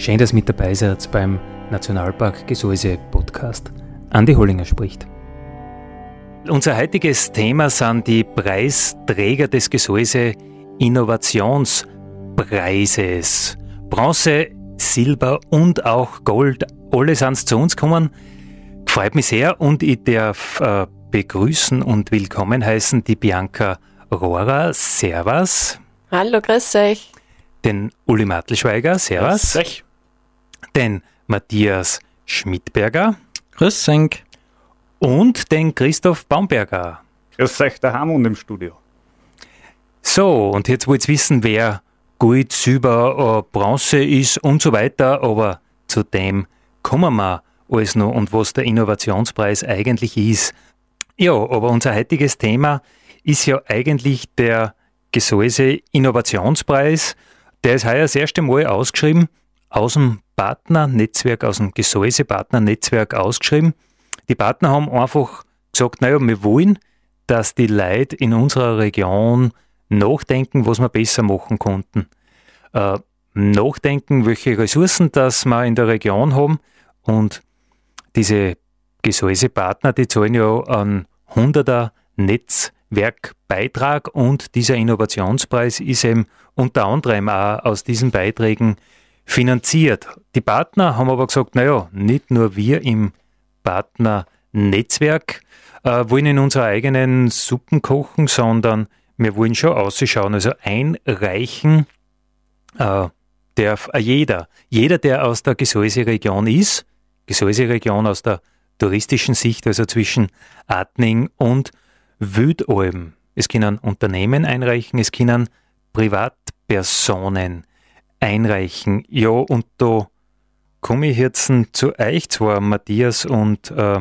Schön, dass mit dabei seid beim Nationalpark Gesäuse Podcast. Andi Hollinger spricht. Unser heutiges Thema sind die Preisträger des Gesäuse Innovationspreises. Bronze, Silber und auch Gold, alle sind zu uns gekommen. Freut mich sehr und ich darf äh, begrüßen und willkommen heißen die Bianca Rohrer. Servus. Hallo, grüß euch. Den Uli Mattelschweiger. Servus. Grüß euch den Matthias Schmidberger. Grüß euch. Und den Christoph Baumberger. Grüß euch daheim und im Studio. So, und jetzt wollt ihr wissen, wer Gold, Silber, äh, Bronze ist und so weiter, aber zu dem kommen wir alles noch und was der Innovationspreis eigentlich ist. Ja, aber unser heutiges Thema ist ja eigentlich der Gesäuse Innovationspreis. Der ist heuer das erste Mal ausgeschrieben aus dem Partnernetzwerk, aus dem Gesäusepartnernetzwerk ausgeschrieben. Die Partner haben einfach gesagt, naja, wir wollen, dass die Leute in unserer Region nachdenken, was wir besser machen konnten. Äh, nachdenken, welche Ressourcen das wir in der Region haben und diese Gesäusepartner, die zahlen ja einen 100er Netzwerkbeitrag und dieser Innovationspreis ist eben unter anderem auch aus diesen Beiträgen finanziert. Die Partner haben aber gesagt, naja, nicht nur wir im Partnernetzwerk äh, wollen in unserer eigenen Suppen kochen, sondern wir wollen schon ausschauen. Also einreichen äh, darf jeder. Jeder, der aus der Gesäuse-Region ist, Gesäuse-Region aus der touristischen Sicht, also zwischen Atning und Wildalben. Es können Unternehmen einreichen, es können Privatpersonen einreichen. Ja, und da komme ich jetzt zu euch zwar, Matthias und äh,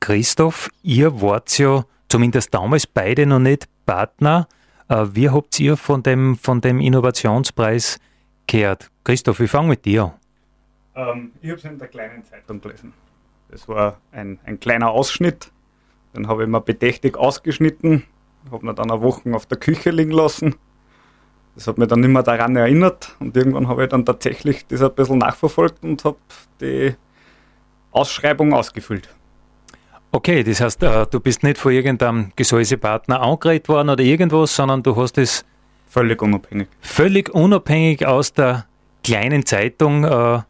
Christoph. Ihr wart ja zumindest damals beide noch nicht Partner. Äh, wie habt ihr von dem, von dem Innovationspreis gehört? Christoph, ich fange mit dir an. Ähm, ich habe es in der kleinen Zeitung gelesen. Das war ein, ein kleiner Ausschnitt. Den habe ich mir bedächtig ausgeschnitten, habe ihn dann eine Woche auf der Küche liegen lassen das hat mich dann nicht mehr daran erinnert und irgendwann habe ich dann tatsächlich das ein bisschen nachverfolgt und habe die Ausschreibung ausgefüllt. Okay, das heißt, äh, du bist nicht von irgendeinem Gesäusepartner angeredet worden oder irgendwas, sondern du hast es völlig unabhängig. Völlig unabhängig aus der kleinen Zeitung. Äh,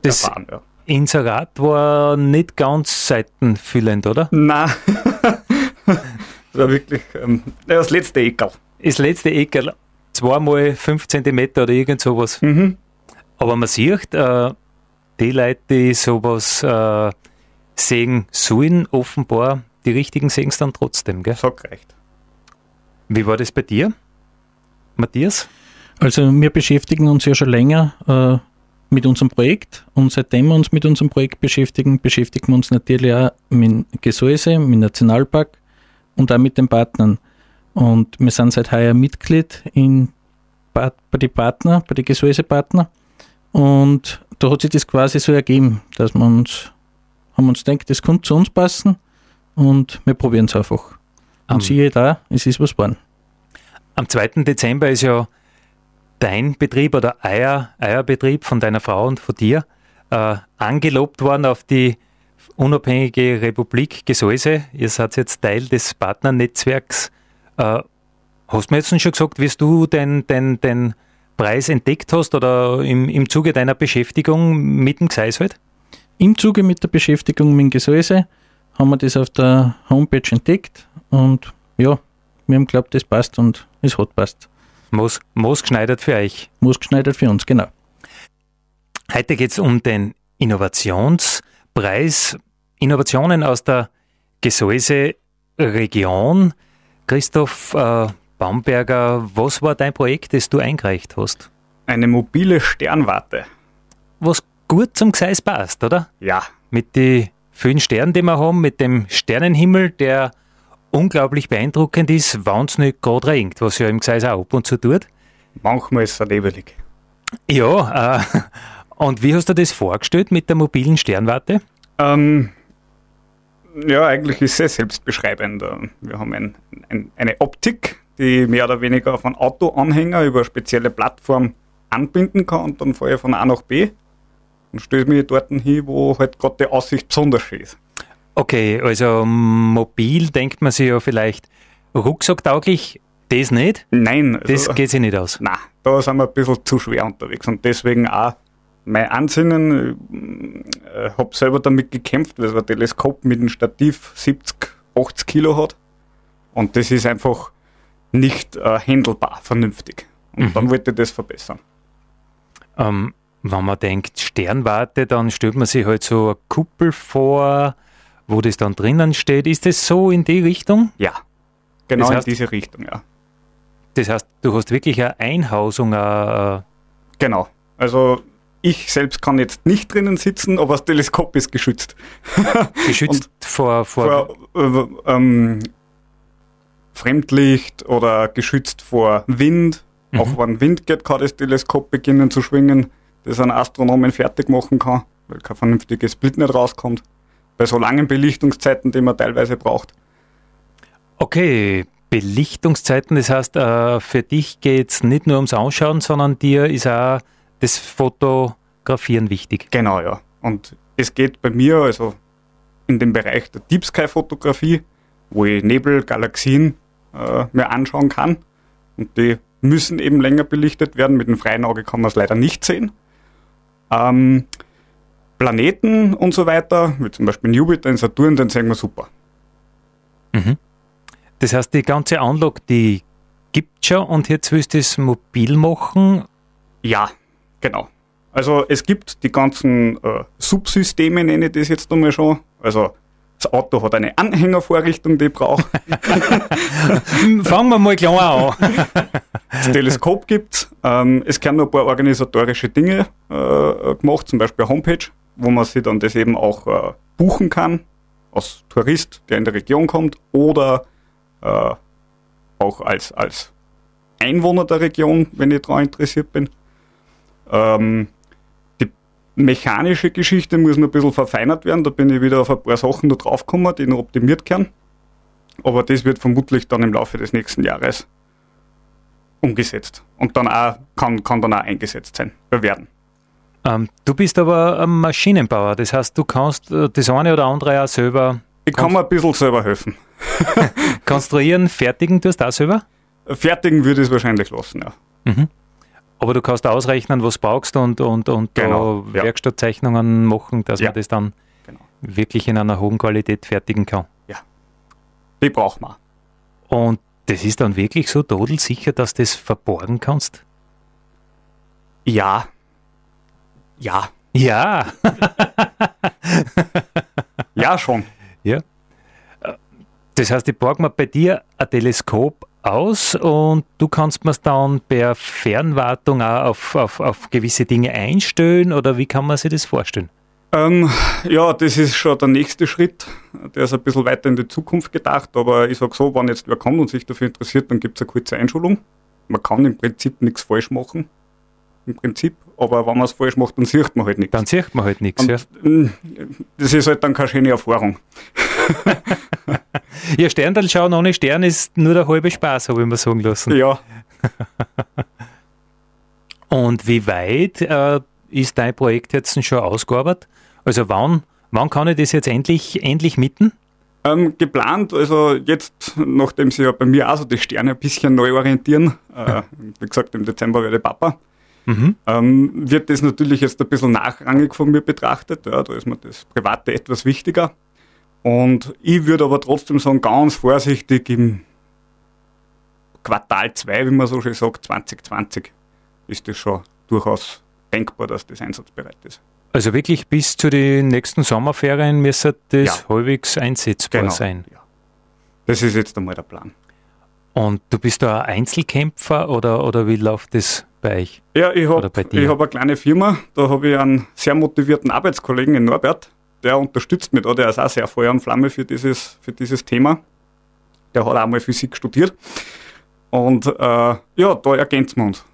das Erfahren, ja. Inserat war nicht ganz seitenfüllend, oder? Nein. das war wirklich ähm, das letzte Ekel. Das letzte Ekel zweimal fünf Zentimeter oder irgend sowas. Mhm. Aber man sieht, äh, die Leute, die sowas äh, sehen sollen, offenbar, die richtigen sehen es dann trotzdem. Gell? So reicht. Wie war das bei dir, Matthias? Also wir beschäftigen uns ja schon länger äh, mit unserem Projekt und seitdem wir uns mit unserem Projekt beschäftigen, beschäftigen wir uns natürlich auch mit Gesäuse, mit Nationalpark und auch mit den Partnern. Und wir sind seit heuer Mitglied in, bei den Partner, bei den Gesäusepartner. Und da hat sich das quasi so ergeben, dass wir uns, haben uns gedacht, das könnte zu uns passen und wir probieren es einfach. Und um, siehe da, es ist was geworden. Am 2. Dezember ist ja dein Betrieb oder euer, euer Betrieb von deiner Frau und von dir äh, angelobt worden auf die unabhängige Republik Gesäuse. Ihr seid jetzt Teil des Partnernetzwerks äh, hast du mir jetzt schon gesagt, wie du den, den, den Preis entdeckt hast oder im, im Zuge deiner Beschäftigung mit dem halt? Im Zuge mit der Beschäftigung mit dem Gesäuse haben wir das auf der Homepage entdeckt und ja, wir haben geglaubt, das passt und es hat passt. Moos, Moos geschneidert für euch. Moos geschneidert für uns, genau. Heute geht es um den Innovationspreis. Innovationen aus der Gesäuse-Region. Christoph äh, Baumberger, was war dein Projekt, das du eingereicht hast? Eine mobile Sternwarte. Was gut zum Gseis passt, oder? Ja. Mit den vielen Sternen, die wir haben, mit dem Sternenhimmel, der unglaublich beeindruckend ist, wenn es nicht gerade regnet, was ja im Gseis auch ab und zu tut. Manchmal ist es nebelig. Ja, äh, und wie hast du das vorgestellt mit der mobilen Sternwarte? Ähm, ja, eigentlich ist es selbstbeschreibend. Wir haben ein, ein, eine Optik, die mehr oder weniger auf einen Autoanhänger über eine spezielle Plattform anbinden kann und dann fahre ich von A nach B und stelle mich dort hin, wo halt gerade die Aussicht besonders schön ist. Okay, also mobil denkt man sich ja vielleicht rucksacktauglich, das nicht? Nein. Also, das geht sich nicht aus. Nein, da sind wir ein bisschen zu schwer unterwegs und deswegen auch mein Ansinnen, ich äh, habe selber damit gekämpft, weil es ein Teleskop mit einem Stativ 70, 80 Kilo hat und das ist einfach nicht äh, handelbar, vernünftig. Und mhm. dann wollte ich das verbessern. Ähm, wenn man denkt Sternwarte, dann stellt man sich halt so eine Kuppel vor, wo das dann drinnen steht. Ist das so in die Richtung? Ja, genau das heißt, in diese Richtung, ja. Das heißt, du hast wirklich eine Einhausung. Eine genau. Also ich selbst kann jetzt nicht drinnen sitzen, aber das Teleskop ist geschützt. Geschützt vor, vor, vor äh, ähm, Fremdlicht oder geschützt vor Wind. Mhm. Auch wenn Wind geht, kann das Teleskop beginnen zu schwingen, das ein Astronomen fertig machen kann, weil kein vernünftiges Bild nicht rauskommt. Bei so langen Belichtungszeiten, die man teilweise braucht. Okay, Belichtungszeiten, das heißt, äh, für dich geht es nicht nur ums Ausschauen, sondern dir ist auch das Fotografieren wichtig. Genau, ja. Und es geht bei mir, also in dem Bereich der Deep Sky Fotografie, wo ich Nebel, Galaxien äh, mir anschauen kann. Und die müssen eben länger belichtet werden. Mit dem freien Auge kann man es leider nicht sehen. Ähm, Planeten und so weiter, wie zum Beispiel Jupiter in Saturn, den sehen wir super. Mhm. Das heißt, die ganze Anlage, die gibt schon und jetzt willst du es mobil machen? Ja, genau. Also es gibt die ganzen äh, Subsysteme, nenne ich das jetzt einmal schon. Also das Auto hat eine Anhängervorrichtung, die braucht. Fangen wir mal klar an. Das Teleskop gibt ähm, es. werden noch ein paar organisatorische Dinge äh, gemacht, zum Beispiel eine Homepage, wo man sich dann das eben auch äh, buchen kann, als Tourist, der in der Region kommt, oder äh, auch als, als Einwohner der Region, wenn ich daran interessiert bin. Ähm, mechanische Geschichte muss noch ein bisschen verfeinert werden. Da bin ich wieder auf ein paar Sachen noch draufgekommen, die noch optimiert werden. Aber das wird vermutlich dann im Laufe des nächsten Jahres umgesetzt. Und dann auch, kann, kann dann auch eingesetzt sein, werden. Ähm, du bist aber ein Maschinenbauer, das heißt, du kannst äh, das eine oder andere auch selber. Ich kann mir ein bisschen selber helfen. Konstruieren, fertigen tust du auch selber? Fertigen würde ich es wahrscheinlich lassen, ja. Mhm. Aber du kannst ausrechnen, was brauchst und, und, und genau, ja. Werkstattzeichnungen machen, dass ja. man das dann genau. wirklich in einer hohen Qualität fertigen kann. Ja, die braucht man. Und das ist dann wirklich so todelsicher, dass du das verborgen kannst? Ja. Ja. Ja. ja, schon. Ja. Das heißt, ich borge mir bei dir ein Teleskop aus und du kannst mir es dann per Fernwartung auch auf, auf, auf gewisse Dinge einstellen oder wie kann man sich das vorstellen? Ähm, ja, das ist schon der nächste Schritt. Der ist ein bisschen weiter in die Zukunft gedacht, aber ich sage so, wenn jetzt wer kommt und sich dafür interessiert, dann gibt es eine kurze Einschulung. Man kann im Prinzip nichts falsch machen. Im Prinzip, aber wenn man es falsch macht, dann sieht man halt nichts. Dann sieht man halt nichts, ja. Das ist halt dann keine schöne Erfahrung. Ja, Sterndal schauen ohne Stern ist nur der halbe Spaß, habe ich mir sagen lassen. Ja. Und wie weit äh, ist dein Projekt jetzt schon ausgearbeitet? Also wann, wann kann ich das jetzt endlich, endlich mitten? Ähm, geplant, also jetzt, nachdem sie ja bei mir auch so die Sterne ein bisschen neu orientieren, äh, wie gesagt, im Dezember werde ich Papa, mhm. ähm, wird das natürlich jetzt ein bisschen nachrangig von mir betrachtet. Ja, da ist mir das Private etwas wichtiger. Und ich würde aber trotzdem sagen, ganz vorsichtig im Quartal 2, wie man so schön sagt, 2020, ist das schon durchaus denkbar, dass das einsatzbereit ist. Also wirklich bis zu den nächsten Sommerferien müsste das ja. halbwegs einsetzbar genau. sein. Ja. Das ist jetzt einmal der Plan. Und du bist da ein Einzelkämpfer oder, oder wie läuft das bei euch? Ja, ich habe hab eine kleine Firma, da habe ich einen sehr motivierten Arbeitskollegen in Norbert, der unterstützt mich da, der ist auch sehr Feuer und Flamme für dieses, für dieses Thema. Der hat auch mal Physik studiert. Und äh, ja, da ergänzen wir uns.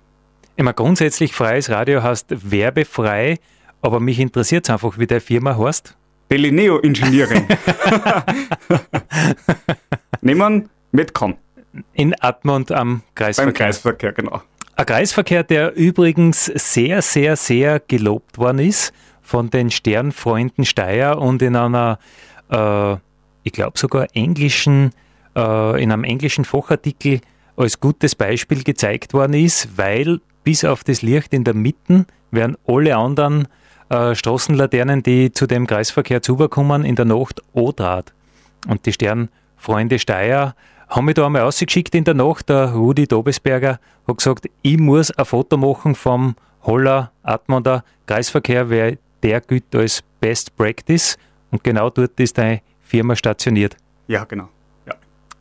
Immer grundsätzlich freies Radio heißt werbefrei, aber mich interessiert es einfach, wie der Firma heißt. Belineo Engineering. Nehmen Metcon. In Admont am Kreisverkehr. Beim Kreisverkehr, genau. Ein Kreisverkehr, der übrigens sehr, sehr, sehr gelobt worden ist von den Sternfreunden Steyr und in einer, äh, ich glaube sogar englischen, äh, in einem englischen Fachartikel als gutes Beispiel gezeigt worden ist, weil bis auf das Licht in der Mitte werden alle anderen äh, Straßenlaternen, die zu dem Kreisverkehr zukommen, in der Nacht O-Draht. Und die Sternfreunde Steyr haben mich da einmal ausgeschickt in der Nacht. Der Rudi Dobesberger hat gesagt, ich muss ein Foto machen vom Holler Atmander Kreisverkehr, weil der gilt als Best Practice. Und genau dort ist deine Firma stationiert. Ja, genau. Ja.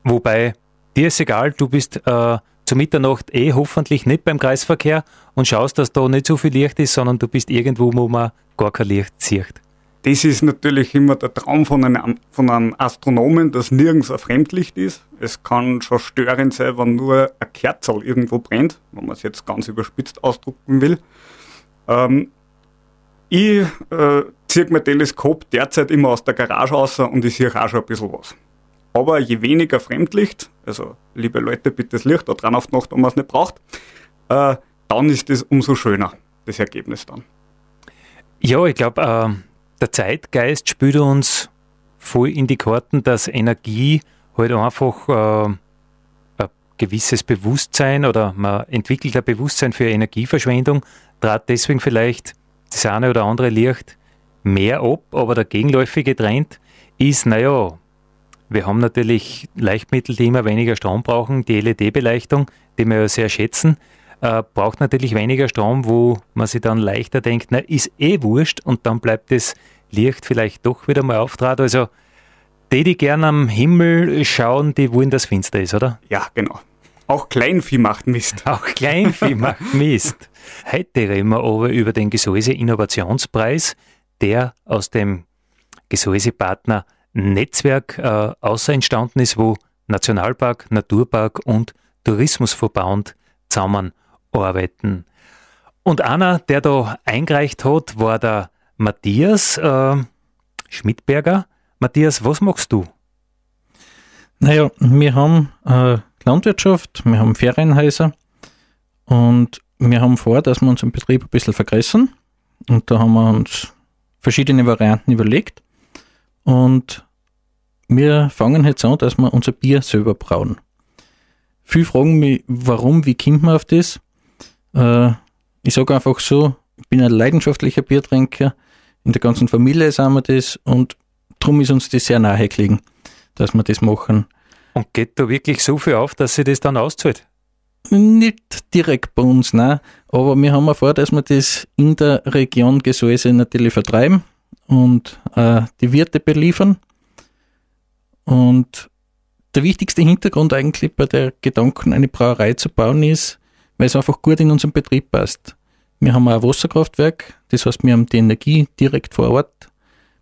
Wobei, dir ist egal, du bist äh, zu Mitternacht eh hoffentlich nicht beim Kreisverkehr und schaust, dass da nicht so viel Licht ist, sondern du bist irgendwo, wo man gar kein Licht sieht. Das ist natürlich immer der Traum von einem, von einem Astronomen, dass nirgends ein Fremdlicht ist. Es kann schon störend sein, wenn nur ein Kerzel irgendwo brennt, wenn man es jetzt ganz überspitzt ausdrucken will. Ähm, ich äh, ziehe mein Teleskop derzeit immer aus der Garage raus und ich sehe auch schon ein bisschen was. Aber je weniger Fremdlicht, also liebe Leute, bitte das Licht da dran auf die Nacht, wenn man es nicht braucht, äh, dann ist es umso schöner, das Ergebnis dann. Ja, ich glaube, äh, der Zeitgeist spielt uns voll in die Karten, dass Energie halt einfach äh, ein gewisses Bewusstsein oder man entwickelt ein Bewusstsein für Energieverschwendung, trat deswegen vielleicht das eine oder andere Licht mehr ab, aber der gegenläufige Trend ist, naja, wir haben natürlich Leichtmittel, die immer weniger Strom brauchen, die LED-Beleuchtung, die wir ja sehr schätzen, äh, braucht natürlich weniger Strom, wo man sich dann leichter denkt, na, ist eh wurscht und dann bleibt das Licht vielleicht doch wieder mal auftrat. Also die, die gern am Himmel schauen, die wollen, dass finster ist, oder? Ja, genau. Auch Kleinvieh macht Mist. Auch Kleinvieh macht Mist. Heute reden wir aber über den Gesäuse Innovationspreis, der aus dem Gesäusepartner Netzwerk äh, außer entstanden ist, wo Nationalpark, Naturpark und Tourismusverband zusammenarbeiten. Und einer, der da eingereicht hat, war der Matthias äh, Schmidberger. Matthias, was machst du? Naja, wir haben äh, Landwirtschaft, wir haben Ferienhäuser und wir haben vor, dass wir unseren Betrieb ein bisschen vergrößern. Und da haben wir uns verschiedene Varianten überlegt. Und wir fangen jetzt an, dass wir unser Bier selber brauen. Viele fragen mich, warum, wie kommt man auf das? Äh, ich sage einfach so, ich bin ein leidenschaftlicher Biertrinker in der ganzen Familie sind wir das und darum ist uns das sehr nahe gelegen, dass wir das machen. Und geht da wirklich so viel auf, dass sie das dann auszahlt? Nicht direkt bei uns, nein. Aber wir haben vor, dass wir das in der Region Gesäuse natürlich vertreiben und äh, die Wirte beliefern. Und der wichtigste Hintergrund eigentlich bei der Gedanken, eine Brauerei zu bauen, ist, weil es einfach gut in unseren Betrieb passt. Wir haben ein Wasserkraftwerk, das heißt, wir haben die Energie direkt vor Ort.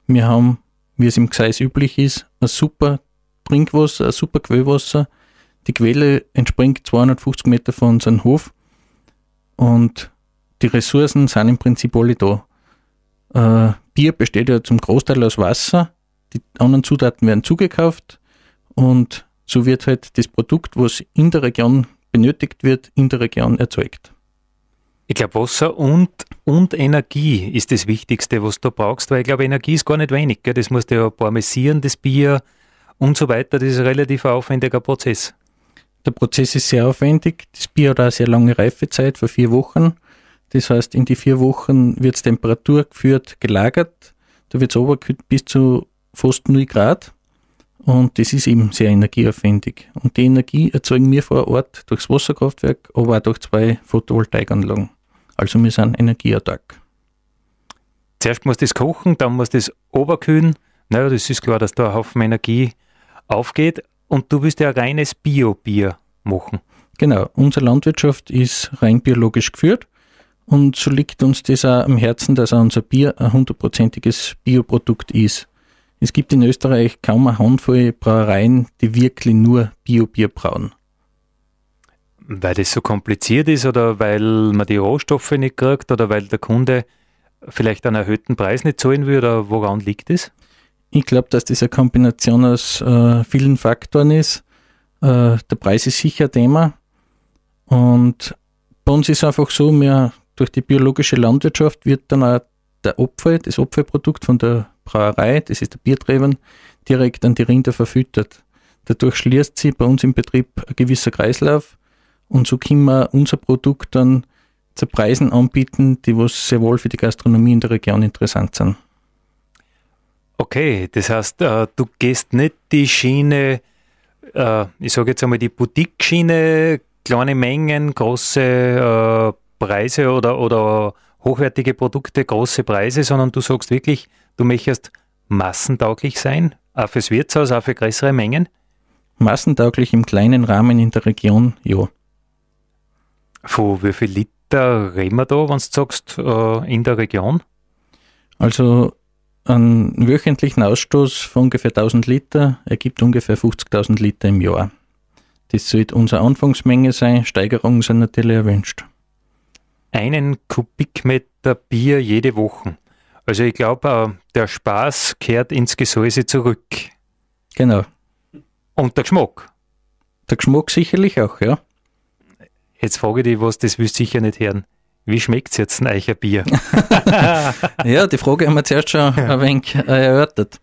Wir haben, wie es im Gseis üblich ist, ein super Trinkwasser, ein super Quellwasser. Die Quelle entspringt 250 Meter von unserem Hof und die Ressourcen sind im Prinzip alle da. Äh, Bier besteht ja zum Großteil aus Wasser, die anderen Zutaten werden zugekauft und so wird halt das Produkt, was in der Region benötigt wird, in der Region erzeugt. Ich glaube, Wasser und, und Energie ist das Wichtigste, was du brauchst, weil ich glaube, Energie ist gar nicht wenig. Gell? Das musst du ja parmesieren, das Bier und so weiter. Das ist ein relativ aufwendiger Prozess. Der Prozess ist sehr aufwendig. Das Bier hat eine sehr lange Reifezeit, vor vier Wochen. Das heißt, in die vier Wochen wird es Temperatur geführt, gelagert. Da wird es runtergekühlt bis zu fast 0 Grad. Und das ist eben sehr energieaufwendig. Und die Energie erzeugen wir vor Ort durchs Wasserkraftwerk, aber auch durch zwei Photovoltaikanlagen. Also wir sind energieautark. Zuerst muss das kochen, dann muss das oberkühlen. Naja, das ist klar, dass da ein Haufen Energie aufgeht. Und du willst ja reines Bio-Bier machen. Genau, unsere Landwirtschaft ist rein biologisch geführt und so liegt uns das auch am Herzen, dass auch unser Bier ein hundertprozentiges Bioprodukt ist. Es gibt in Österreich kaum eine Handvoll Brauereien, die wirklich nur Bio-Bier brauen. Weil das so kompliziert ist oder weil man die Rohstoffe nicht kriegt oder weil der Kunde vielleicht einen erhöhten Preis nicht zahlen will oder woran liegt es? Ich glaube, dass das eine Kombination aus äh, vielen Faktoren ist. Äh, der Preis ist sicher Thema. Und bei uns ist einfach so, wir, durch die biologische Landwirtschaft wird dann auch der Opfer, das Opferprodukt von der Brauerei, das ist der Biertreibern, direkt an die Rinder verfüttert. Dadurch schließt sich bei uns im Betrieb ein gewisser Kreislauf und so können wir unser Produkt dann zu Preisen anbieten, die was sehr wohl für die Gastronomie in der Region interessant sind. Okay, das heißt, äh, du gehst nicht die Schiene, äh, ich sage jetzt einmal die Boutique-Schiene, kleine Mengen, große äh, Preise oder, oder hochwertige Produkte, große Preise, sondern du sagst wirklich, du möchtest massentauglich sein, auch fürs Wirtshaus, auch für größere Mengen? Massentauglich im kleinen Rahmen in der Region, ja. Von wie viel Liter reden wir da, wenn du sagst, in der Region? Also einen wöchentlichen Ausstoß von ungefähr 1000 Liter ergibt ungefähr 50.000 Liter im Jahr. Das sollte unsere Anfangsmenge sein. Steigerungen sind natürlich erwünscht. Einen Kubikmeter Bier jede Woche. Also ich glaube, äh, der Spaß kehrt ins Gesäuse zurück. Genau. Und der Geschmack. Der Geschmack sicherlich auch, ja. Jetzt frage ich dich was, das willst du sicher nicht hören. Wie schmeckt es jetzt ein Eicher Bier? ja, die Frage haben wir zuerst schon ein wenig äh, erörtert.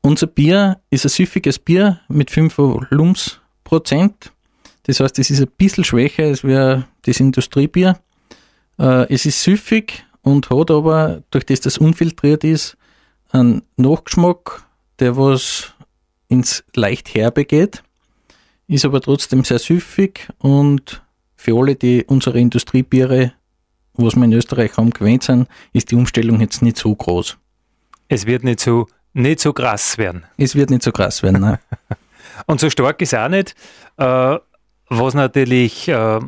Unser Bier ist ein süffiges Bier mit 5 Volumensprozent. Das heißt, es ist ein bisschen schwächer als das Industriebier. Äh, es ist süffig und hat aber, durch das das unfiltriert ist, einen Nachgeschmack, der was ins leicht herbe geht, ist aber trotzdem sehr süffig und für alle, die unsere Industriebiere, was wir in Österreich haben, gewöhnt sind, ist die Umstellung jetzt nicht so groß. Es wird nicht so, nicht so krass werden. Es wird nicht so krass werden, nein. Und so stark ist auch nicht, äh, was natürlich äh,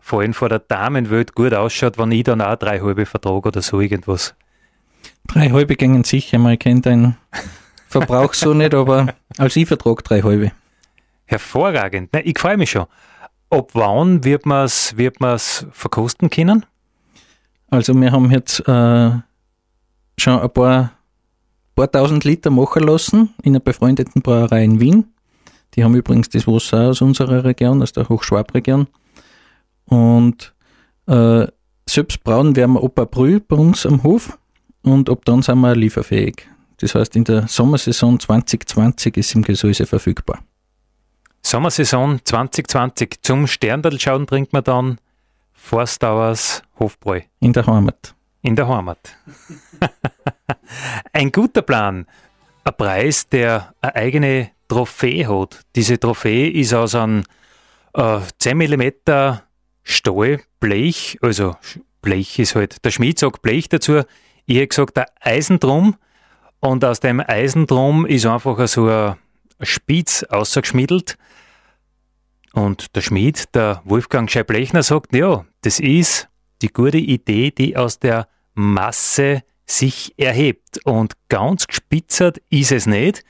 vor allem vor der Damenwelt gut ausschaut, wenn ich dann auch drei halbe vertrage oder so irgendwas. Drei halbe gängen sicher, man kennt deinen Verbrauch so nicht, aber als ich vertrage drei halbe. Hervorragend. Nein, ich freue mich schon. Ab wann wird man es wird verkosten können? Also wir haben jetzt äh, schon ein paar, paar tausend Liter machen lassen in einer befreundeten Brauerei in Wien. Die haben übrigens das Wasser aus unserer Region, aus der Hochschwabregion. Und äh, selbst brauen werden wir ab April bei uns am Hof und ab dann sind wir lieferfähig. Das heißt, in der Sommersaison 2020 ist im Gesäuse verfügbar. Sommersaison 2020 zum Sterndal schauen trinkt man dann Forstauers Hofbräu. In der Heimat. In der Heimat. Ein guter Plan. Ein Preis, der eine eigene Trophäe hat. Diese Trophäe ist aus einem äh, 10 mm Stahl, Blech, also Blech ist halt, der Schmied sagt Blech dazu, ich hätte gesagt der Eisendrum und aus dem Eisendrum ist einfach so ein Spitz ausgeschmiedelt und der Schmied, der Wolfgang Scheiblechner sagt, ja, das ist die gute Idee, die aus der Masse sich erhebt und ganz gespitzert ist es nicht,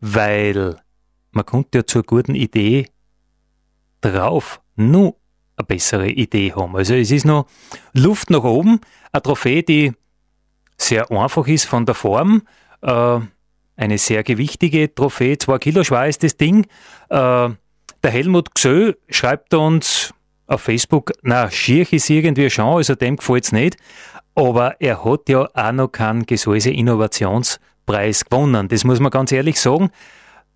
weil man konnte ja zur guten Idee drauf nur eine bessere Idee haben. Also es ist noch Luft nach oben, eine Trophäe, die sehr einfach ist von der Form, äh, eine sehr gewichtige Trophäe, zwei Kilo schwer ist das Ding. Äh, der Helmut Gsö schreibt uns auf Facebook, na, schier ist irgendwie schon, also dem gefällt es nicht, aber er hat ja auch noch keinen Gesäuse Innovationspreis gewonnen. Das muss man ganz ehrlich sagen.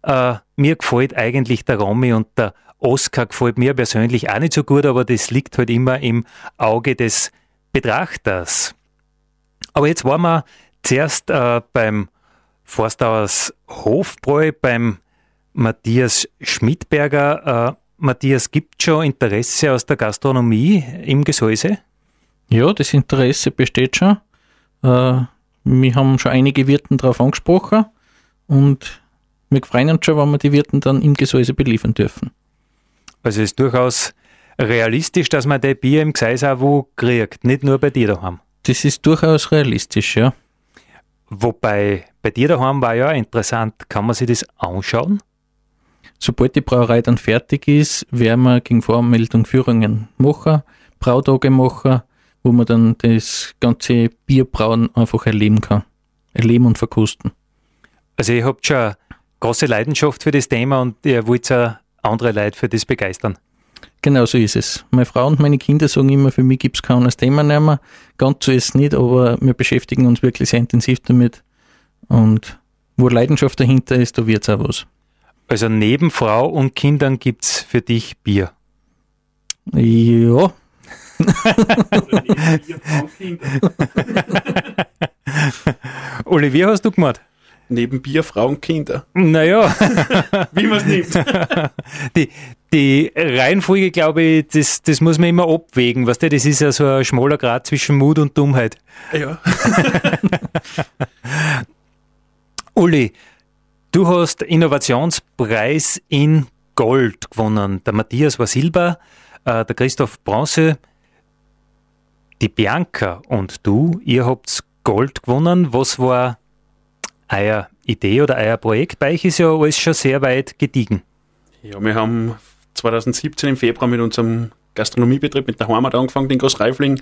Äh, mir gefällt eigentlich der Romy und der Oscar gefällt mir persönlich auch nicht so gut, aber das liegt halt immer im Auge des Betrachters. Aber jetzt waren wir zuerst äh, beim Forstauers Hofbräu, beim Matthias Schmidberger. Äh, Matthias, gibt schon Interesse aus der Gastronomie im Gesäuse? Ja, das Interesse besteht schon. Äh, wir haben schon einige Wirten darauf angesprochen und wir freuen uns schon, wenn wir die Wirten dann im Gesäuse beliefern dürfen. Also ist durchaus realistisch, dass man die Bier im Gseis auch wo kriegt, nicht nur bei dir daheim. Das ist durchaus realistisch, ja. Wobei, bei dir daheim war ja interessant, kann man sich das anschauen? Sobald die Brauerei dann fertig ist, werden wir gegen Voranmeldung Führungen machen, Brautage machen, wo man dann das ganze Bierbrauen einfach erleben kann. Erleben und verkosten. Also ihr habt schon große Leidenschaft für das Thema und ihr wollt auch andere Leute für das begeistern. Genau so ist es. Meine Frau und meine Kinder sagen immer, für mich gibt es kein anderes Thema mehr. Ganz so ist es nicht, aber wir beschäftigen uns wirklich sehr intensiv damit. Und wo Leidenschaft dahinter ist, da wird es auch was. Also neben Frau und Kindern gibt es für dich Bier. Ja. Uli, wie hast du gemacht? Neben Bier, Frauen, Kinder. Naja. Wie man es nimmt. Die, die Reihenfolge, glaube ich, das, das muss man immer abwägen. Weißt du, das ist ja so ein schmaler Grad zwischen Mut und Dummheit. Ja. Uli, du hast Innovationspreis in Gold gewonnen. Der Matthias war Silber, äh, der Christoph Bronze, die Bianca und du, ihr habt Gold gewonnen. Was war euer Idee oder euer Projekt? Bei euch ist ja alles schon sehr weit gediegen. Ja, wir haben 2017 im Februar mit unserem Gastronomiebetrieb mit der Heimat angefangen, in Großreifling,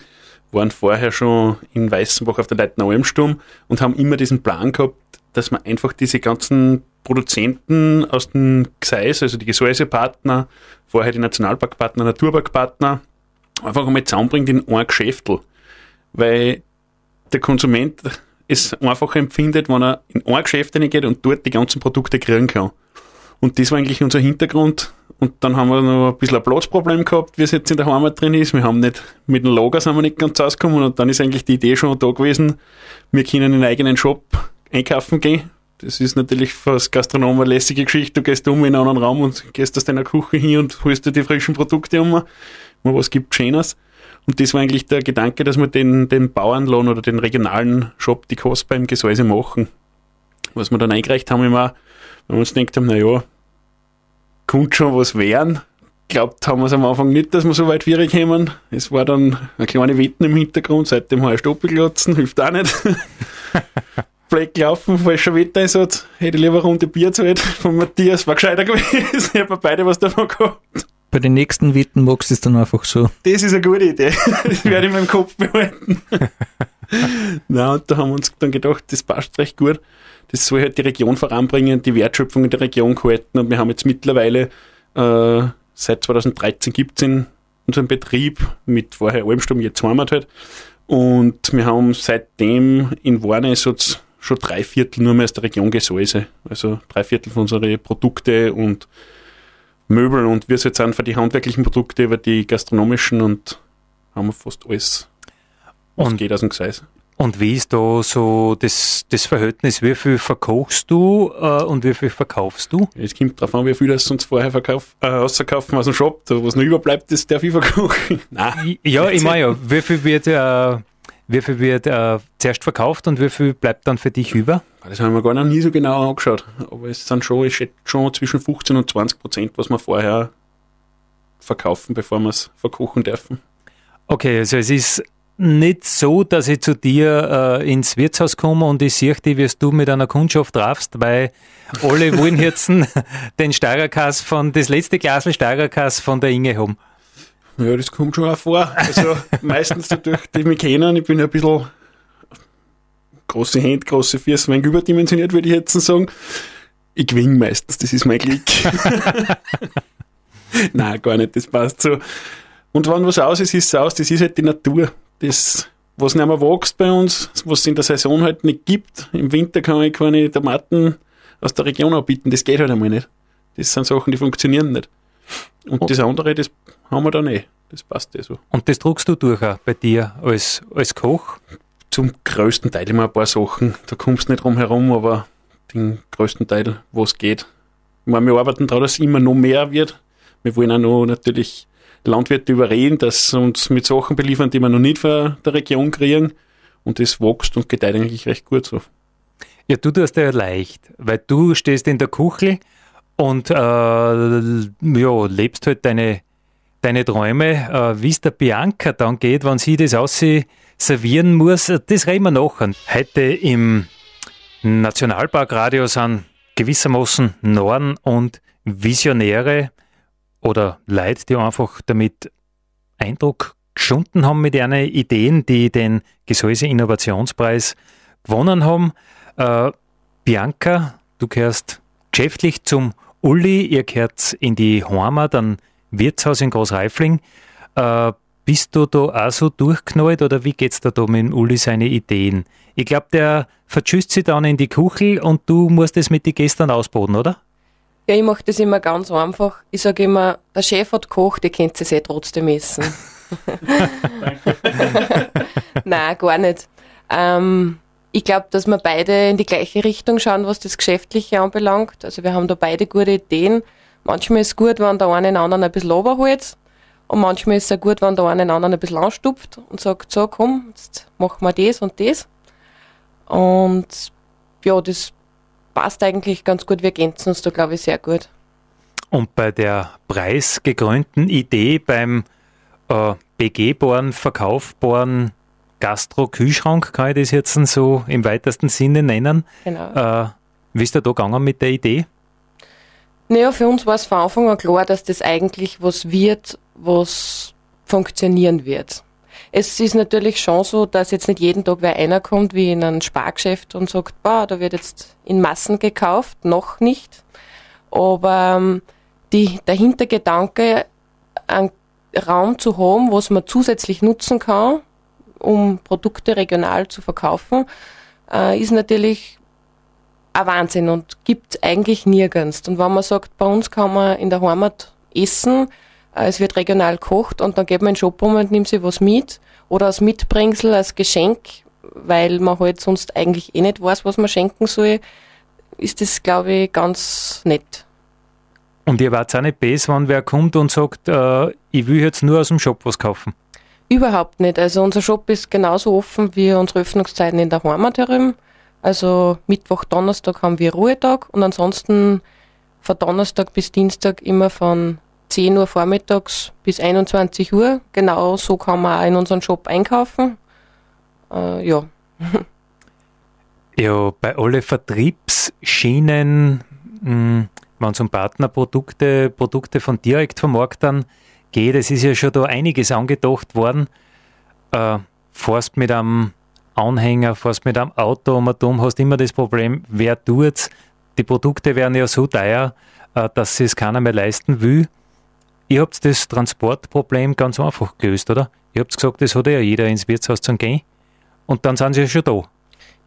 waren vorher schon in Weißenbach auf der Leitner Almsturm und haben immer diesen Plan gehabt, dass man einfach diese ganzen Produzenten aus dem Gseis, also die Gesäusepartner, vorher die Nationalparkpartner, Naturparkpartner, einfach einmal zusammenbringt in ein Geschäftel. Weil der Konsument es einfach empfindet, wenn er in ein Geschäft geht und dort die ganzen Produkte kriegen kann. Und das war eigentlich unser Hintergrund. Und dann haben wir noch ein bisschen ein Platzproblem gehabt, wie es jetzt in der Heimat drin ist. Wir haben nicht, mit dem Lager sind wir nicht ganz ausgekommen und dann ist eigentlich die Idee schon da gewesen, wir können in einen eigenen Shop einkaufen gehen. Das ist natürlich für Gastronom eine lässige Geschichte. Du gehst um in einen anderen Raum und gehst aus deiner Küche hin und holst dir die frischen Produkte um. Mal was gibt Schönes. Und das war eigentlich der Gedanke, dass wir den, den Bauernlohn oder den regionalen Shop, die Kost beim Gesäuse machen. Was wir dann eingereicht haben, immer, wenn wir uns gedacht haben, naja, könnte schon was werden. Glaubt haben wir es am Anfang nicht, dass wir so weit schwierig kommen. Es war dann eine kleine Wetten im Hintergrund, seitdem habe ich Stoppelglotzen, hilft auch nicht. Fleck laufen, falscher Wetteinsatz, hätte ich lieber eine Runde Bier zahlt von Matthias, war gescheiter gewesen, ich habe beide was davon gehabt. Bei den nächsten Wetten magst du es dann einfach so. Das ist eine gute Idee, das werde ich in meinem Kopf behalten. Na, und da haben wir uns dann gedacht, das passt recht gut. Das soll halt die Region voranbringen, die Wertschöpfung in der Region halten und wir haben jetzt mittlerweile äh, seit 2013 gibt es in unserem Betrieb mit vorher Almsturm, jetzt Heimat halt. Und wir haben seitdem in Warnes so schon drei Viertel nur mehr aus der Region Gesäuse. Also drei Viertel von unseren Produkte und Möbel und wir sind für die handwerklichen Produkte über die gastronomischen und haben fast alles, was Und- geht aus dem Gseis. Und wie ist da so das, das Verhältnis? Wie viel verkochst du äh, und wie viel verkaufst du? Es kommt darauf an, wie viel das uns vorher verkauf, äh, auskaufen aus dem Shop. Da, was noch überbleibt, das darf ich verkochen. Nein, Ja, ich meine ja, wie viel wird, äh, wie viel wird äh, zuerst verkauft und wie viel bleibt dann für dich über? das haben wir gar noch nie so genau angeschaut. Aber es sind schon, ich schätze schon zwischen 15 und 20 Prozent, was wir vorher verkaufen, bevor wir es verkochen dürfen. Okay, also es ist nicht so, dass ich zu dir äh, ins Wirtshaus komme und ich sehe dich, wie du mit einer Kundschaft raffst, weil alle wollen jetzt den Steirerkass von, das letzte Glasl Steirerkass von der Inge haben. Ja, das kommt schon auch vor. Also meistens dadurch, die mich kennen, ich bin ein bisschen große Hände, große Füße, ein wenig überdimensioniert, würde ich jetzt sagen. Ich gewinne meistens, das ist mein Glück. Nein, gar nicht, das passt so. Und wenn was aus ist, ist es aus, das ist halt die Natur. Das, was nicht mehr wächst bei uns, was es in der Saison halt nicht gibt. Im Winter kann ich keine Tomaten aus der Region anbieten, das geht halt einmal nicht. Das sind Sachen, die funktionieren nicht. Und Oh. das andere, das haben wir dann eh. Das passt eh so. Und das druckst du durch auch bei dir als, als Koch. Zum größten Teil immer ein paar Sachen. Da kommst du nicht drum herum, aber den größten Teil, wo es geht. Ich meine, wir arbeiten daran, dass es immer noch mehr wird. Wir wollen auch noch natürlich Landwirte überreden, dass sie uns mit Sachen beliefern, die wir noch nicht von der Region kriegen. Und das wächst und gedeiht eigentlich recht gut so. Ja, du tust ja leicht, weil du stehst in der Küche und äh, ja, lebst halt deine, deine Träume. Äh, Wie es der Bianca dann geht, wenn sie das aussehen servieren muss, das reden wir nachher. Heute im Nationalparkradio sind gewissermaßen Norden und Visionäre oder Leute, die einfach damit Eindruck geschunden haben mit ihren Ideen, die den Gesäuse Innovationspreis gewonnen haben. Äh, Bianca, du gehörst geschäftlich zum Uli, ihr gehört in die Heimat, ein Wirtshaus in Großreifling. Äh, bist du da auch so durchknallt oder wie geht's da, da mit dem Uli seine Ideen? Ich glaube, der vertschüsst sie dann in die Kuchel und du musst es mit den Gästen ausbaden, oder? Ja, ich mache das immer ganz einfach. Ich sage immer, der Chef hat gekocht, ihr könnt es eh trotzdem essen. Nein, gar nicht. Ähm, ich glaube, dass wir beide in die gleiche Richtung schauen, was das Geschäftliche anbelangt. Also wir haben da beide gute Ideen. Manchmal ist es gut, wenn der eine den anderen ein bisschen runterholt. Und manchmal ist es auch gut, wenn der eine den anderen ein bisschen anstupft und sagt, so komm, jetzt machen wir das und das. Und ja, das passt eigentlich ganz gut. Wir ergänzen uns da, glaube ich, sehr gut. Und bei der preisgekrönten Idee beim äh, begehbaren, verkaufbaren Gastro-Kühlschrank, kann ich das jetzt so im weitesten Sinne nennen. Genau. Äh, wie ist da gegangen mit der Idee? Naja, für uns war es von Anfang an klar, dass das eigentlich was wird, was funktionieren wird. Es ist natürlich schon so, dass jetzt nicht jeden Tag wer einer kommt wie in ein Spargeschäft und sagt, boah, da wird jetzt in Massen gekauft, noch nicht. Aber ähm, die, der Hintergedanke, einen Raum zu haben, was man zusätzlich nutzen kann, um Produkte regional zu verkaufen, äh, ist natürlich ein Wahnsinn und gibt eigentlich nirgends. Und wenn man sagt, bei uns kann man in der Heimat essen, es wird regional gekocht und dann geht man in den Shop um und nimmt sich was mit oder als Mitbringsel, als Geschenk, weil man halt sonst eigentlich eh nicht weiß, was man schenken soll, ist das, glaube ich, ganz nett. Und ihr wart auch nicht besser, wenn wer kommt und sagt, äh, ich will jetzt nur aus dem Shop was kaufen? Überhaupt nicht. Also unser Shop ist genauso offen wie unsere Öffnungszeiten in der Heimat herum. Also Mittwoch, Donnerstag haben wir Ruhetag und ansonsten von Donnerstag bis Dienstag immer von 10 Uhr vormittags bis 21 Uhr. Genau so kann man auch in unserem Shop einkaufen. Äh, ja. ja, bei alle Vertriebsschienen, hm, wenn es um Partnerprodukte, Produkte von direkt vermarktern geht, es ist ja schon da einiges angedacht worden. Äh, fährst mit einem Anhänger, fährst mit einem Auto um dumm, hast immer das Problem, wer tut's? Die Produkte werden ja so teuer, äh, dass es keiner mehr leisten will. Ihr habt das Transportproblem ganz einfach gelöst, oder? Ihr habt gesagt, das hat ja jeder ins Wirtshaus zu gehen. Und dann sind sie ja schon da.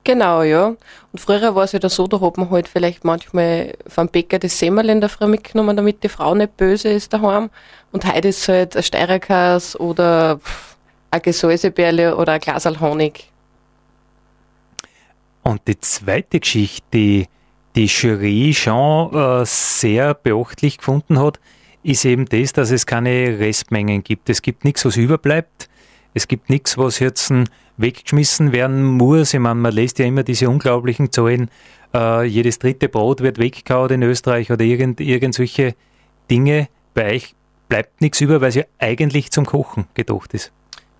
Genau, ja. Und früher war es ja so, da hat man halt vielleicht manchmal vom Bäcker das Semmel in der Früh mitgenommen, damit die Frau nicht böse ist daheim. Und heute ist es halt ein Steirerkas oder ein Gesäuseberle oder ein Glas Honig. Und die zweite Geschichte, die die Jury schon äh, sehr beachtlich gefunden hat, ist eben das, dass es keine Restmengen gibt. Es gibt nichts, was überbleibt. Es gibt nichts, was jetzt weggeschmissen werden muss. Ich meine, man lässt ja immer diese unglaublichen Zahlen, äh, jedes dritte Brot wird weggekaut in Österreich oder irgend, irgend solche Dinge. Bei euch bleibt nichts über, weil es ja eigentlich zum Kochen gedacht ist.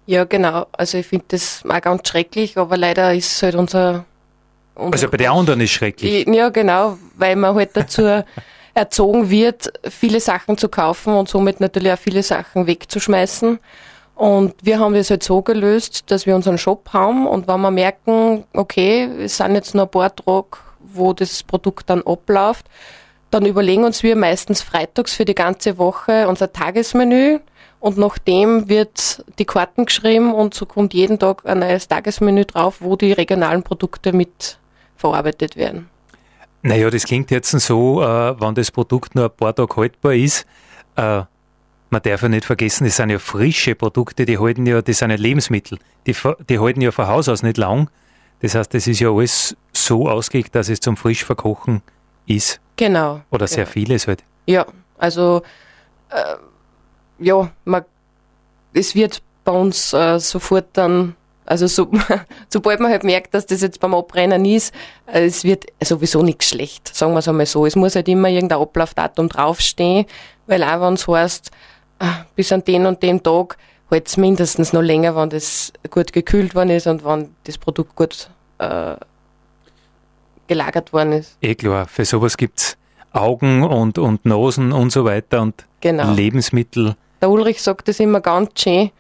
Ja, genau. Also ich finde das auch ganz schrecklich, aber leider ist es halt unser, unser Also bei den anderen ist es schrecklich. Ja, genau, weil man halt dazu erzogen wird, viele Sachen zu kaufen und somit natürlich auch viele Sachen wegzuschmeißen. Und wir haben das halt so gelöst, dass wir unseren Shop haben und wenn wir merken, okay, es sind jetzt nur ein paar Tage, wo das Produkt dann abläuft, dann überlegen uns wir meistens freitags für die ganze Woche unser Tagesmenü und nachdem wird die Karten geschrieben und so kommt jeden Tag ein neues Tagesmenü drauf, wo die regionalen Produkte mit verarbeitet werden. Naja, das klingt jetzt so, äh, wenn das Produkt nur ein paar Tage haltbar ist. Äh, man darf ja nicht vergessen, das sind ja frische Produkte, die halten ja, das sind ja Lebensmittel. Die, die halten ja von Haus aus nicht lang. Das heißt, das ist ja alles so ausgelegt, dass es zum frisch verkochen ist. Genau. Oder sehr genau. vieles halt. Ja, also äh, ja, man, es wird bei uns äh, sofort dann, also so, sobald man halt merkt, dass das jetzt beim Abrennen ist, es wird sowieso nichts schlecht, sagen wir es einmal so. Es muss halt immer irgendein Ablaufdatum draufstehen, weil auch wenn es heißt, äh, bis an den und den Tag, halt es mindestens noch länger, wenn das gut gekühlt worden ist und wenn das Produkt gut äh, gelagert worden ist. Eh klar, für sowas gibt es Augen und, und Nosen und so weiter und Genau. Lebensmittel. Der Ulrich sagt das immer ganz schön.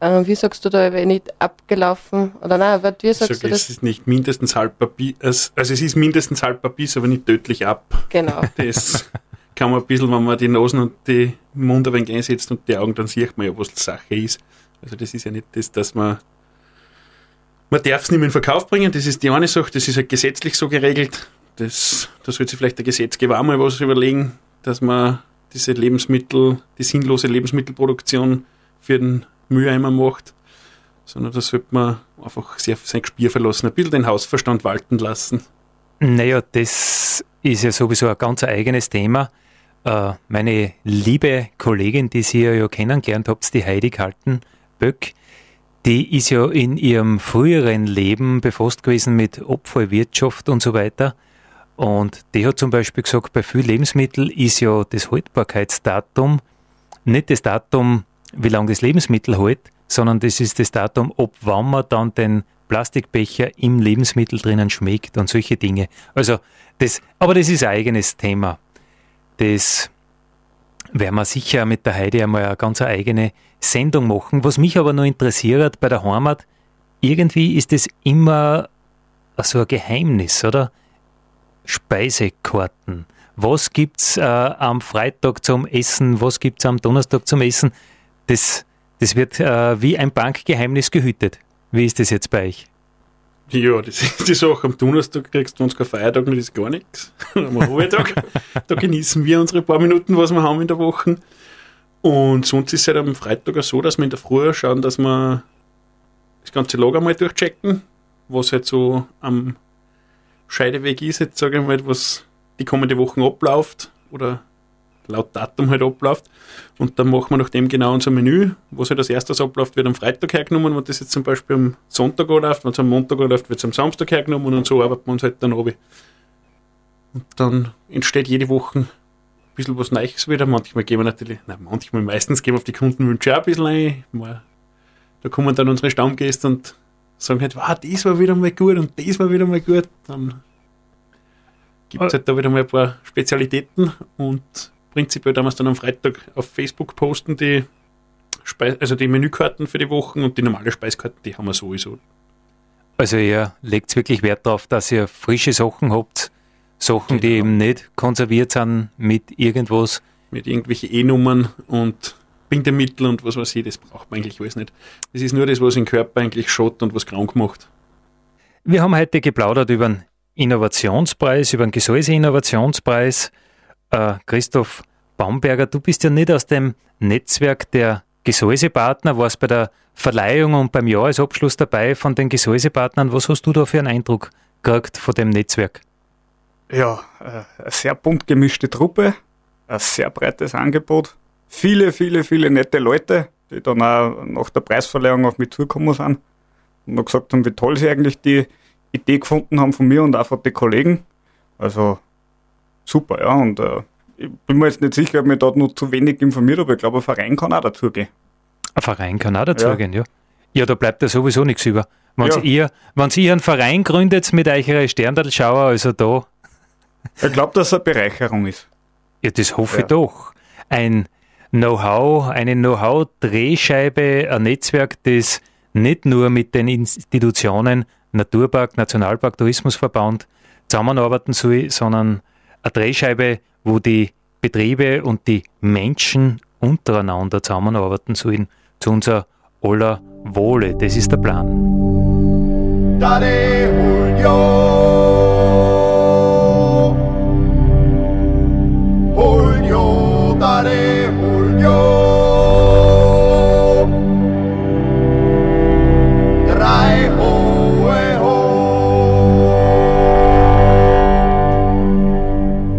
Äh, wie sagst du da, wenn nicht abgelaufen? Oder nein, wie sagst sage, du es das? ist nicht mindestens haltbar bis, also es ist mindestens haltbar bis, aber nicht tödlich ab. Genau. Das kann man ein bisschen, wenn man die Nosen und die Mund ein wenig einsetzt und die Augen, dann sieht man ja, was die Sache ist. Also das ist ja nicht das, dass man man darf es nicht mehr in Verkauf bringen, das ist die eine Sache, das ist halt gesetzlich so geregelt. Das, da sollte sich vielleicht der Gesetzgeber mal was überlegen, dass man diese Lebensmittel, die sinnlose Lebensmittelproduktion für den Mülleimer macht, sondern da sollte man einfach sehr sein Gespür verlassen, ein bisschen den Hausverstand walten lassen. Naja, das ist ja sowieso ein ganz eigenes Thema. Äh, meine liebe Kollegin, die Sie ja kennengelernt habt, die Heidi Kaltenböck, die ist ja in ihrem früheren Leben befasst gewesen mit Abfallwirtschaft und so weiter. Und die hat zum Beispiel gesagt, bei vielen Lebensmitteln ist ja das Haltbarkeitsdatum nicht das Datum, wie lange das Lebensmittel hält, sondern das ist das Datum, ob wann man dann den Plastikbecher im Lebensmittel drinnen schmeckt und solche Dinge. Also das, aber das ist ein eigenes Thema. Das werden wir sicher mit der Heidi einmal eine ganz eigene Sendung machen. Was mich aber noch interessiert bei der Heimat, irgendwie ist das immer so ein Geheimnis, oder? Speisekarten. Was gibt's äh, am Freitag zum Essen? Was gibt's am Donnerstag zum Essen? Das, das wird äh, wie ein Bankgeheimnis gehütet. Wie ist das jetzt bei euch? Ja, das ist die Sache. Am Donnerstag kriegst du uns keinen Feiertag, das ist gar nichts. Am Ruhetag, da genießen wir unsere paar Minuten, was wir haben in der Woche. Und sonst ist es halt am Freitag auch so, dass wir in der Früh schauen, dass wir das ganze Lager mal durchchecken, was halt so am Scheideweg ist, jetzt sage ich mal, was die kommende Woche abläuft oder laut Datum halt abläuft. Und dann machen wir nach dem genau unser Menü. Was halt als erstes abläuft, wird am Freitag hergenommen. Wenn das jetzt zum Beispiel am Sonntag anläuft, wenn es am Montag anläuft, wird es am Samstag hergenommen und so arbeiten wir uns halt dann runter. Und dann entsteht jede Woche ein bisschen was Neues wieder. Manchmal gehen wir natürlich, nein, manchmal meistens gehen wir auf die Kundenwünsche auch ein bisschen ein. Mal, Da kommen dann unsere Stammgäste und sagen halt, wow, das war wieder mal gut und das war wieder mal gut. Dann gibt es halt da wieder mal ein paar Spezialitäten und prinzipiell da wir es dann am Freitag auf Facebook posten, die Speis also die Menükarten für die Wochen und die normale Speiskarte, die haben wir sowieso. Also ihr legt wirklich Wert darauf, dass ihr frische Sachen habt, Sachen, die Genau. eben nicht konserviert sind mit irgendwas. Mit irgendwelchen E-Nummern und Bindemittel und was weiß ich, das braucht man eigentlich alles nicht. Das ist nur das, was den Körper eigentlich schaut und was krank macht. Wir haben heute geplaudert über den Innovationspreis, über den Gesäuse-Innovationspreis. Äh, Christoph Baumberger, du bist ja nicht aus dem Netzwerk der Gesäusepartner, warst bei der Verleihung und beim Jahresabschluss dabei von den Gesäusepartnern. Was hast du da für einen Eindruck gekriegt von dem Netzwerk? Ja, äh, eine sehr bunt gemischte Truppe, ein sehr breites Angebot, viele, viele, viele nette Leute, die dann auch nach der Preisverleihung auf mich zugekommen sind und noch gesagt haben, wie toll sie eigentlich die Idee gefunden haben von mir und auch von den Kollegen. Also super, ja. Und äh, ich bin mir jetzt nicht sicher, ob ich da noch zu wenig informiert habe. Ich glaube, ein Verein kann auch dazugehen. Ein Verein kann auch dazu Ja. gehen, ja. Ja, da bleibt ja sowieso nichts über. Wenn Ja. ihr, wenn ihr einen Verein gründet mit eurer Sterndalschauer, also da, Ich glaube, dass es eine Bereicherung ist. Ja, das hoffe ich Ja. doch. Ein Know-how, eine Know-how-Drehscheibe, ein Netzwerk, das nicht nur mit den Institutionen Naturpark, Nationalpark, Tourismusverband zusammenarbeiten soll, sondern eine Drehscheibe, wo die Betriebe und die Menschen untereinander zusammenarbeiten sollen, zu unser aller Wohle. Das ist der Plan. Dale